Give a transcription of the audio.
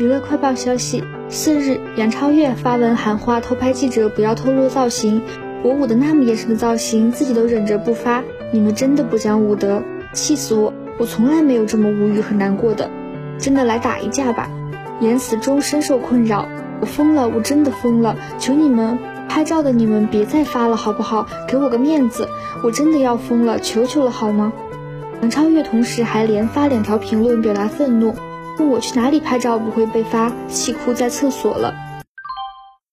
娱乐快报消息：四日，杨超越发文喊话偷拍记者不要透露造型。我舞的那么严实的造型，自己都忍着不发，你们真的不讲武德，气死我！我从来没有这么无语和难过的，真的来打一架吧！言辞中深受困扰，我疯了，我真的疯了！求你们拍照的你们别再发了好不好？给我个面子，我真的要疯了，求求了好吗？杨超越同时还连发两条评论表达愤怒。问我去哪里拍照不会被发，气哭在厕所了。